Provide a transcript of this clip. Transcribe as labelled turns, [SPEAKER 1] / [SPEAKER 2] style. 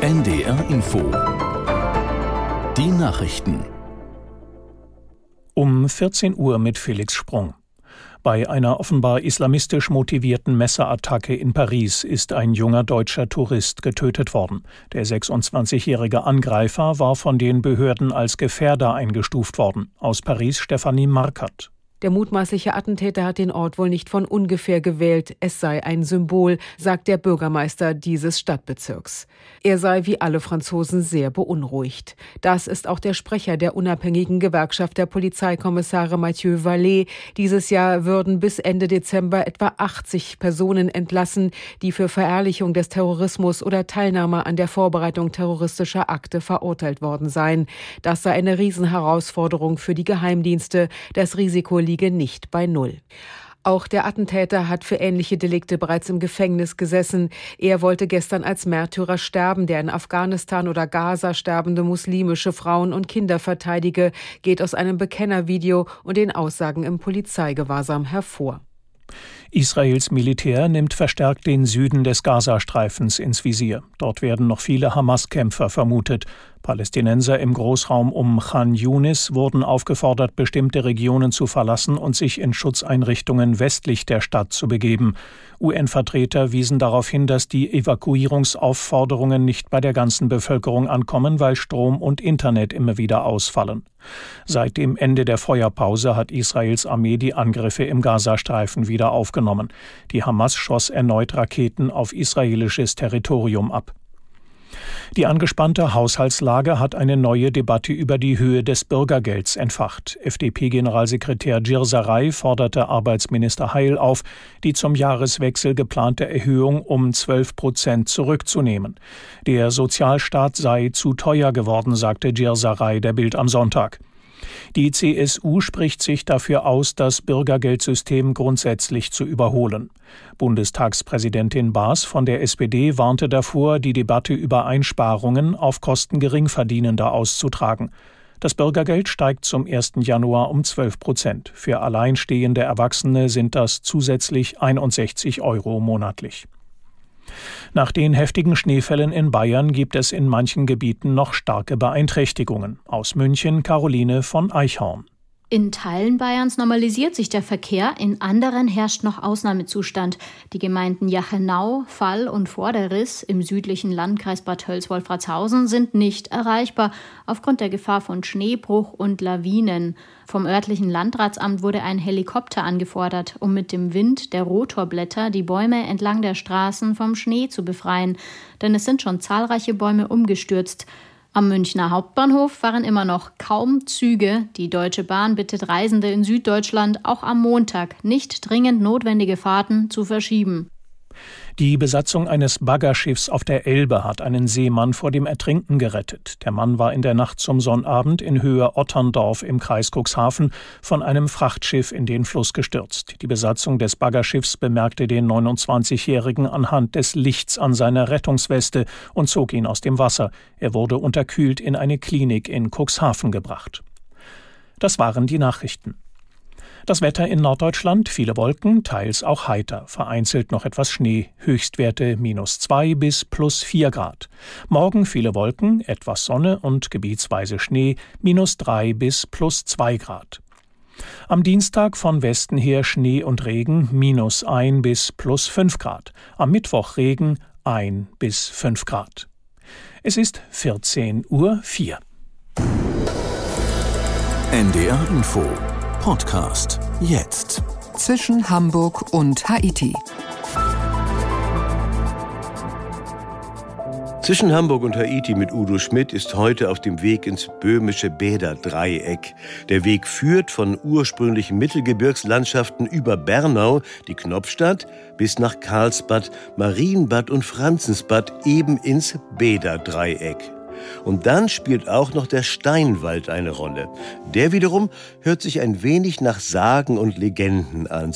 [SPEAKER 1] NDR Info Die Nachrichten
[SPEAKER 2] um 14 Uhr mit Felix Sprung. Bei einer offenbar islamistisch motivierten Messerattacke in Paris ist ein junger deutscher Tourist getötet worden. Der 26-jährige Angreifer war von den Behörden als Gefährder eingestuft worden. Aus Paris Stefanie Markert.
[SPEAKER 3] Der mutmaßliche Attentäter hat den Ort wohl nicht von ungefähr gewählt. Es sei ein Symbol, sagt der Bürgermeister dieses Stadtbezirks. Er sei wie alle Franzosen sehr beunruhigt. Das ist auch der Sprecher der unabhängigen Gewerkschaft der Polizeikommissare Mathieu Vallée. Dieses Jahr würden bis Ende Dezember etwa 80 Personen entlassen, die für Verherrlichung des Terrorismus oder Teilnahme an der Vorbereitung terroristischer Akte verurteilt worden seien. Das sei eine Riesenherausforderung für die Geheimdienste. Das Risiko liege nicht bei Null. Auch der Attentäter hat für ähnliche Delikte bereits im Gefängnis gesessen. Er wollte gestern als Märtyrer sterben, der in Afghanistan oder Gaza sterbende muslimische Frauen und Kinder verteidige, geht aus einem Bekennervideo und den Aussagen im Polizeigewahrsam hervor.
[SPEAKER 2] Israels Militär nimmt verstärkt den Süden des Gazastreifens ins Visier. Dort werden noch viele Hamas-Kämpfer vermutet. Palästinenser im Großraum um Khan Yunis wurden aufgefordert, bestimmte Regionen zu verlassen und sich in Schutzeinrichtungen westlich der Stadt zu begeben. UN-Vertreter wiesen darauf hin, dass die Evakuierungsaufforderungen nicht bei der ganzen Bevölkerung ankommen, weil Strom und Internet immer wieder ausfallen. Seit dem Ende der Feuerpause hat Israels Armee die Angriffe im Gazastreifen wieder aufgenommen. Die Hamas schoss erneut Raketen auf israelisches Territorium ab. Die angespannte Haushaltslage hat eine neue Debatte über die Höhe des Bürgergelds entfacht. FDP-Generalsekretär Girsaray forderte Arbeitsminister Heil auf, die zum Jahreswechsel geplante Erhöhung um 12 Prozent zurückzunehmen. Der Sozialstaat sei zu teuer geworden, sagte Girsaray der Bild am Sonntag. Die CSU spricht sich dafür aus, das Bürgergeldsystem grundsätzlich zu überholen. Bundestagspräsidentin Baas von der SPD warnte davor, die Debatte über Einsparungen auf Kosten Geringverdienender auszutragen. Das Bürgergeld steigt zum 1. Januar um 12 Prozent. Für alleinstehende Erwachsene sind das zusätzlich 61 Euro monatlich. Nach den heftigen Schneefällen in Bayern gibt es in manchen Gebieten noch starke Beeinträchtigungen. Aus München Caroline von Eichhorn.
[SPEAKER 4] In Teilen Bayerns normalisiert sich der Verkehr, in anderen herrscht noch Ausnahmezustand. Die Gemeinden Jachenau, Fall und Vorderriss im südlichen Landkreis Bad Tölz-Wolfratshausen sind nicht erreichbar aufgrund der Gefahr von Schneebruch und Lawinen. Vom örtlichen Landratsamt wurde ein Helikopter angefordert, um mit dem Wind der Rotorblätter die Bäume entlang der Straßen vom Schnee zu befreien. Denn es sind schon zahlreiche Bäume umgestürzt. Am Münchner Hauptbahnhof fahren immer noch kaum Züge. Die Deutsche Bahn bittet Reisende in Süddeutschland auch am Montag nicht dringend notwendige Fahrten zu verschieben.
[SPEAKER 2] Die Besatzung eines Baggerschiffs auf der Elbe hat einen Seemann vor dem Ertrinken gerettet. Der Mann war in der Nacht zum Sonnabend in Höhe Otterndorf im Kreis Cuxhaven von einem Frachtschiff in den Fluss gestürzt. Die Besatzung des Baggerschiffs bemerkte den 29-Jährigen anhand des Lichts an seiner Rettungsweste und zog ihn aus dem Wasser. Er wurde unterkühlt in eine Klinik in Cuxhaven gebracht. Das waren die Nachrichten. Das Wetter in Norddeutschland, viele Wolken, teils auch heiter, vereinzelt noch etwas Schnee, Höchstwerte minus zwei bis plus vier Grad. Morgen viele Wolken, etwas Sonne und gebietsweise Schnee, minus drei bis plus zwei Grad. Am Dienstag von Westen her Schnee und Regen, minus ein bis plus fünf Grad. Am Mittwoch Regen, ein bis fünf Grad. Es ist 14 Uhr. 4.
[SPEAKER 1] NDR Info Podcast jetzt.
[SPEAKER 5] Zwischen Hamburg und Haiti.
[SPEAKER 6] Zwischen Hamburg und Haiti mit Udo Schmidt ist heute auf dem Weg ins böhmische Bäderdreieck. Der Weg führt von ursprünglichen Mittelgebirgslandschaften über Bernau, die Knopfstadt, bis nach Karlsbad, Marienbad und Franzensbad eben ins Bäderdreieck. Und dann spielt auch noch der Steinwald eine Rolle. Der wiederum hört sich ein wenig nach Sagen und Legenden an.